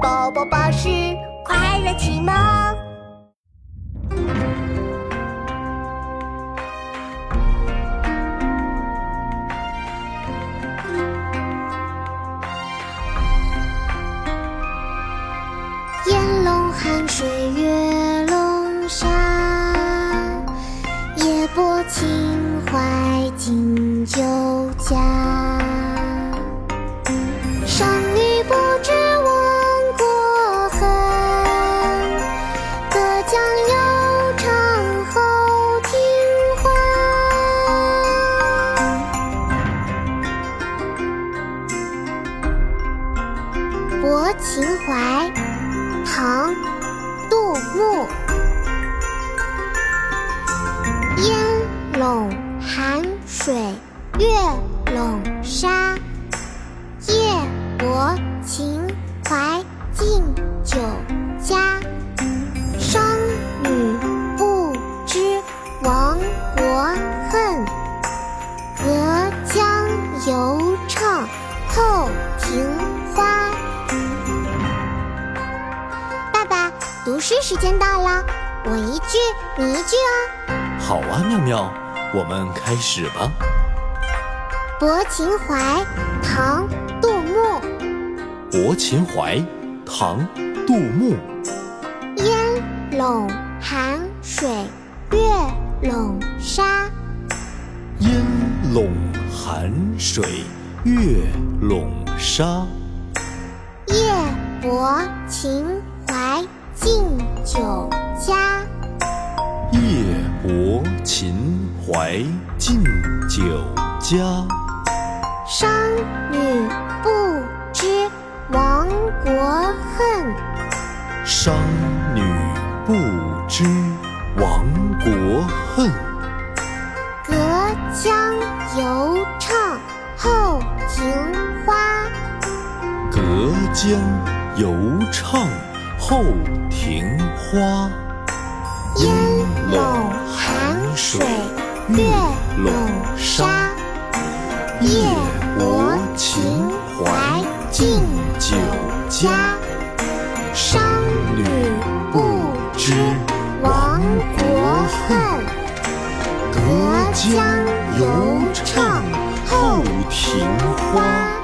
宝宝巴士快乐启蒙。烟笼寒水月笼沙，夜泊秦淮近酒家。泊秦淮。唐·杜牧。读诗时间到了，我一句你一句哦。好啊，妙妙，我们开始吧。《泊秦淮》唐·杜牧。《泊秦淮》唐·杜牧。烟笼寒水月笼沙。烟笼寒水月笼沙。夜泊秦淮。近酒家，夜泊秦淮近酒家。商女不知亡国恨，商女不知亡国恨。隔江犹唱后庭花，隔江犹唱。后庭花，烟笼寒水月笼沙。夜泊秦淮近酒家，商女不知亡国恨，隔江犹唱后庭花。